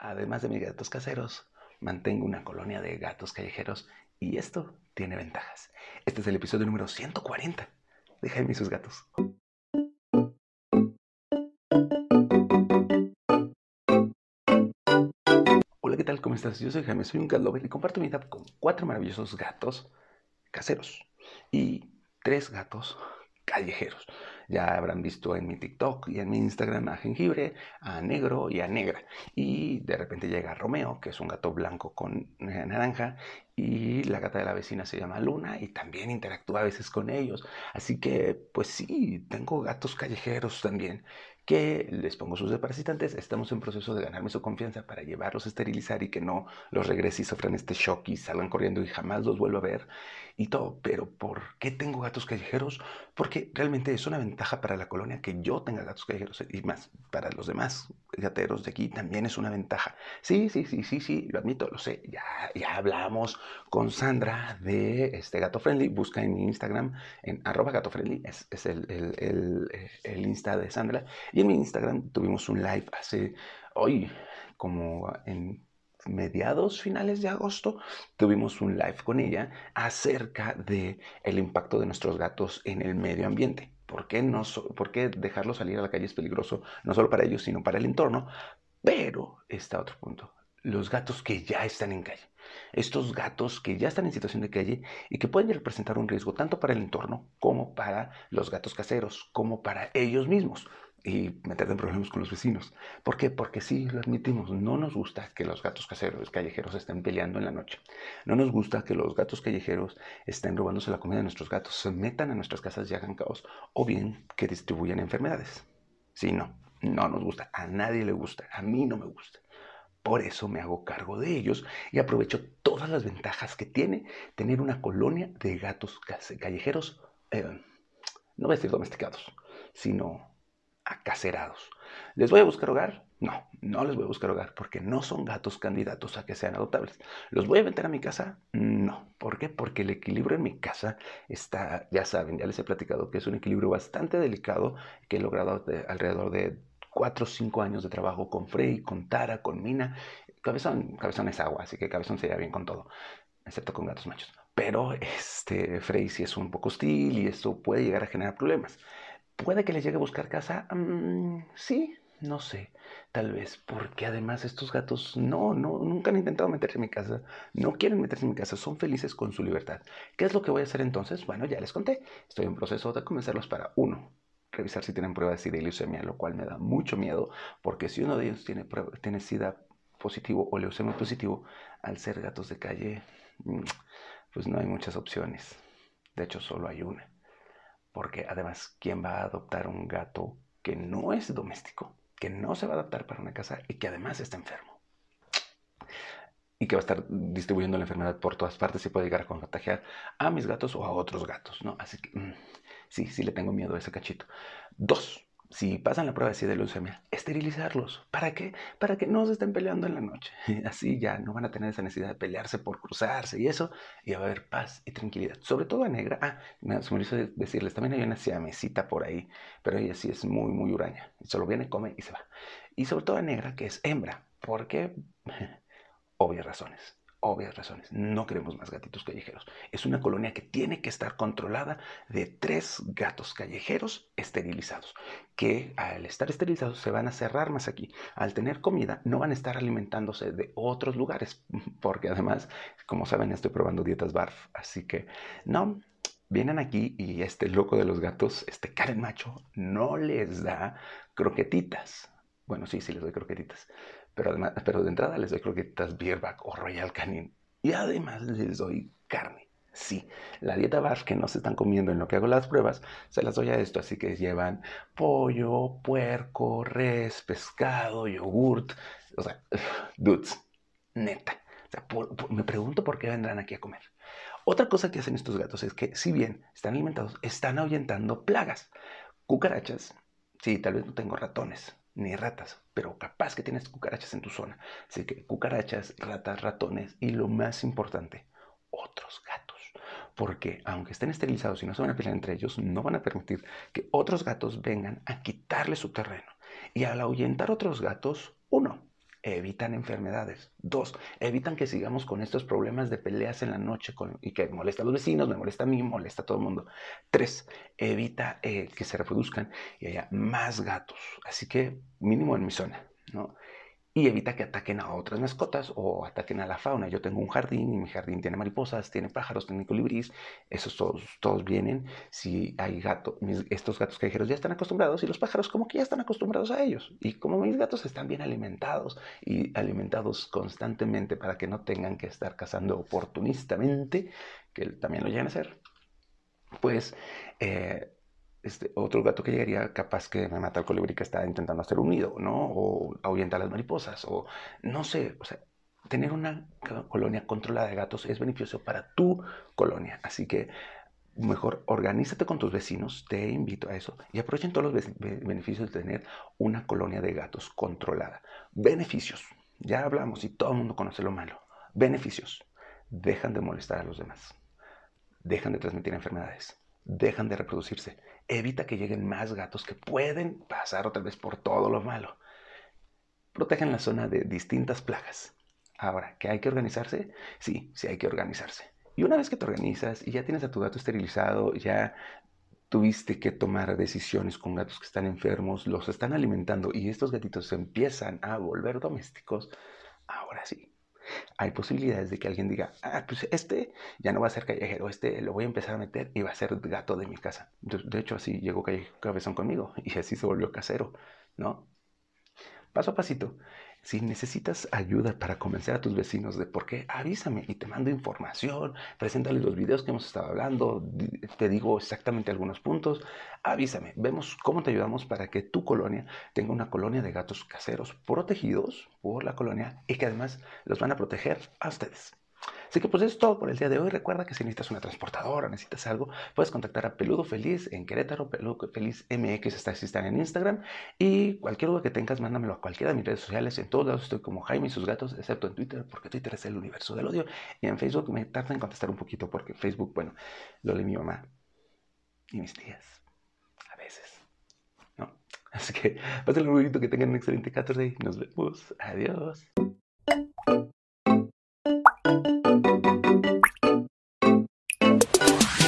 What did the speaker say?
además de mis gatos caseros, mantengo una colonia de gatos callejeros y esto tiene ventajas. Este es el episodio número 140 de Jaime y sus gatos. Hola, ¿qué tal? ¿Cómo estás? Yo soy Jaime, soy un cat lover y comparto mi vida con cuatro maravillosos gatos caseros y tres gatos callejeros. Ya habrán visto en mi TikTok y en mi Instagram a jengibre, a negro y a negra. Y de repente llega Romeo, que es un gato blanco con eh, naranja, y la gata de la vecina se llama Luna y también interactúa a veces con ellos. Así que, pues sí, tengo gatos callejeros también que les pongo sus deparasitantes. Estamos en proceso de ganarme su confianza para llevarlos a esterilizar y que no los regrese y sufran este shock y salgan corriendo y jamás los vuelva a ver y todo. Pero ¿por qué tengo gatos callejeros? Porque realmente es una ventaja para la colonia que yo tenga gatos callejeros y más para los demás gateros de aquí también es una ventaja. Sí, sí, sí, sí, sí, lo admito, lo sé. Ya, ya hablamos con Sandra de este Gato Friendly. Busca en Instagram en arroba gato friendly, es, el, el, el, el, Insta de Sandra. Y en mi Instagram tuvimos un live hace hoy, como en mediados, finales de agosto, tuvimos un live con ella acerca de el impacto de nuestros gatos en el medio ambiente. ¿Por qué, no, ¿Por qué dejarlos salir a la calle es peligroso, no solo para ellos, sino para el entorno? Pero está otro punto. Los gatos que ya están en calle. Estos gatos que ya están en situación de calle y que pueden representar un riesgo tanto para el entorno como para los gatos caseros, como para ellos mismos y meter en problemas con los vecinos. ¿Por qué? Porque sí, lo admitimos, no nos gusta que los gatos caseros, callejeros estén peleando en la noche. No nos gusta que los gatos callejeros estén robándose la comida de nuestros gatos, se metan a nuestras casas y hagan caos, o bien que distribuyan enfermedades. Sí, no, no nos gusta, a nadie le gusta, a mí no me gusta. Por eso me hago cargo de ellos y aprovecho todas las ventajas que tiene tener una colonia de gatos callejeros, eh, no voy a decir domesticados, sino acacerados. ¿Les voy a buscar hogar? No, no les voy a buscar hogar porque no son gatos candidatos a que sean adoptables. ¿Los voy a vender a mi casa? No. ¿Por qué? Porque el equilibrio en mi casa está, ya saben, ya les he platicado que es un equilibrio bastante delicado que he logrado alrededor de 4 o 5 años de trabajo con Frey, con Tara, con Mina. Cabezón, cabezón es agua, así que cabezón se bien con todo, excepto con gatos machos. Pero este Frey sí es un poco hostil y esto puede llegar a generar problemas. ¿Puede que les llegue a buscar casa? Mm, sí, no sé, tal vez, porque además estos gatos no, no, nunca han intentado meterse en mi casa, no quieren meterse en mi casa, son felices con su libertad. ¿Qué es lo que voy a hacer entonces? Bueno, ya les conté, estoy en proceso de convencerlos para uno, revisar si tienen pruebas de leucemia, lo cual me da mucho miedo, porque si uno de ellos tiene, tiene SIDA positivo o leucemia positivo, al ser gatos de calle, mm, pues no hay muchas opciones. De hecho, solo hay una. Porque además, ¿quién va a adoptar un gato que no es doméstico, que no se va a adaptar para una casa y que además está enfermo? Y que va a estar distribuyendo la enfermedad por todas partes y puede llegar a contagiar a mis gatos o a otros gatos, ¿no? Así que mm, sí, sí le tengo miedo a ese cachito. Dos, si pasan la prueba de leucemia, esterilizarlos. ¿Para qué? Para que no se estén peleando en la noche. Así ya no van a tener esa necesidad de pelearse por cruzarse y eso, y va a haber paz y tranquilidad. Sobre todo a negra. Ah, se me hizo decirles, también hay una siamesita por ahí, pero ella sí es muy, muy huraña. Solo viene, come y se va. Y sobre todo a negra, que es hembra, porque obvias razones obvias razones. No queremos más gatitos callejeros. Es una colonia que tiene que estar controlada de tres gatos callejeros esterilizados, que al estar esterilizados se van a cerrar más aquí. Al tener comida no van a estar alimentándose de otros lugares, porque además, como saben, estoy probando dietas BARF, así que no. Vienen aquí y este loco de los gatos, este Karen macho, no les da croquetitas. Bueno, sí, sí les doy croquetitas pero, además, pero de entrada les doy croquetas Bierback o Royal Canin. Y además les doy carne. Sí, la dieta BARF que no se están comiendo en lo que hago las pruebas, se las doy a esto. Así que llevan pollo, puerco, res, pescado, yogurt. O sea, dudes, neta. Me pregunto por qué vendrán aquí a comer. Otra cosa que hacen estos gatos es que, si bien están alimentados, están ahuyentando plagas. Cucarachas. Sí, tal vez no tengo ratones, ni ratas, pero capaz que tienes cucarachas en tu zona. Así que cucarachas, ratas, ratones y lo más importante, otros gatos. Porque aunque estén esterilizados y no se van a pelear entre ellos, no van a permitir que otros gatos vengan a quitarle su terreno. Y al ahuyentar otros gatos, uno, evitan enfermedades. Dos, evitan que sigamos con estos problemas de peleas en la noche y que molesta a los vecinos, me molesta a mí, molesta a todo el mundo. Tres, evita eh, que se reproduzcan y haya más gatos. Así que mínimo en mi zona, ¿no? Y evita que ataquen a otras mascotas o ataquen a la fauna. Yo tengo un jardín y mi jardín tiene mariposas, tiene pájaros, tiene colibríes, esos todos, todos vienen. Si hay gatos, estos gatos callejeros ya están acostumbrados y los pájaros como que ya están acostumbrados a ellos. Y como mis gatos están bien alimentados y alimentados constantemente para que no tengan que estar cazando oportunistamente, que también lo llegan a hacer, pues... Eh, este, otro gato que llegaría capaz que me mata el colibrí que está intentando hacer un nido, ¿no? O ahuyenta a las mariposas, o no sé, o sea, tener una colonia controlada de gatos es beneficioso para tu colonia. Así que mejor organízate con tus vecinos, te invito a eso, y aprovechen todos los beneficios de tener una colonia de gatos controlada. Beneficios, ya hablamos y todo el mundo conoce lo malo. Beneficios, dejan de molestar a los demás, dejan de transmitir enfermedades, dejan de reproducirse, evita que lleguen más gatos que pueden pasar otra vez por todo lo malo. Protegen la zona de distintas plagas. Ahora, ¿que hay que organizarse? Sí, sí hay que organizarse. Y una vez que te organizas y ya tienes a tu gato esterilizado, ya tuviste que tomar decisiones con gatos que están enfermos, los están alimentando y estos gatitos empiezan a volver domésticos, ahora sí, hay posibilidades de que alguien diga, ah, pues este ya no va a ser callejero, este lo voy a empezar a meter y va a ser gato de mi casa. De, hecho, así llegó Cabezón conmigo y así se volvió casero, ¿no? Paso a pasito. Si necesitas ayuda para convencer a tus vecinos de por qué, avísame y te mando información, preséntales los videos que hemos estado hablando, te digo exactamente algunos puntos, avísame, vemos cómo te ayudamos para que tu colonia tenga una colonia de gatos caseros protegidos por la colonia y que además los van a proteger a ustedes. Así que pues eso es todo por el día de hoy. Recuerda que si necesitas una transportadora, necesitas algo, puedes contactar a Peludo Feliz en Querétaro, Peludo Feliz MX está, están en Instagram y cualquier duda que tengas, mándamelo a cualquiera de mis redes sociales. En todos lados estoy como Jaime y sus gatos, excepto en Twitter, porque Twitter es el universo del odio. Y en Facebook me tarda en contestar un poquito porque Facebook, bueno, lo lee mi mamá y mis tías. A veces. ¿No? Así que pasen un bonito, que tengan un excelente 14 y nos vemos. Adiós. Thank you.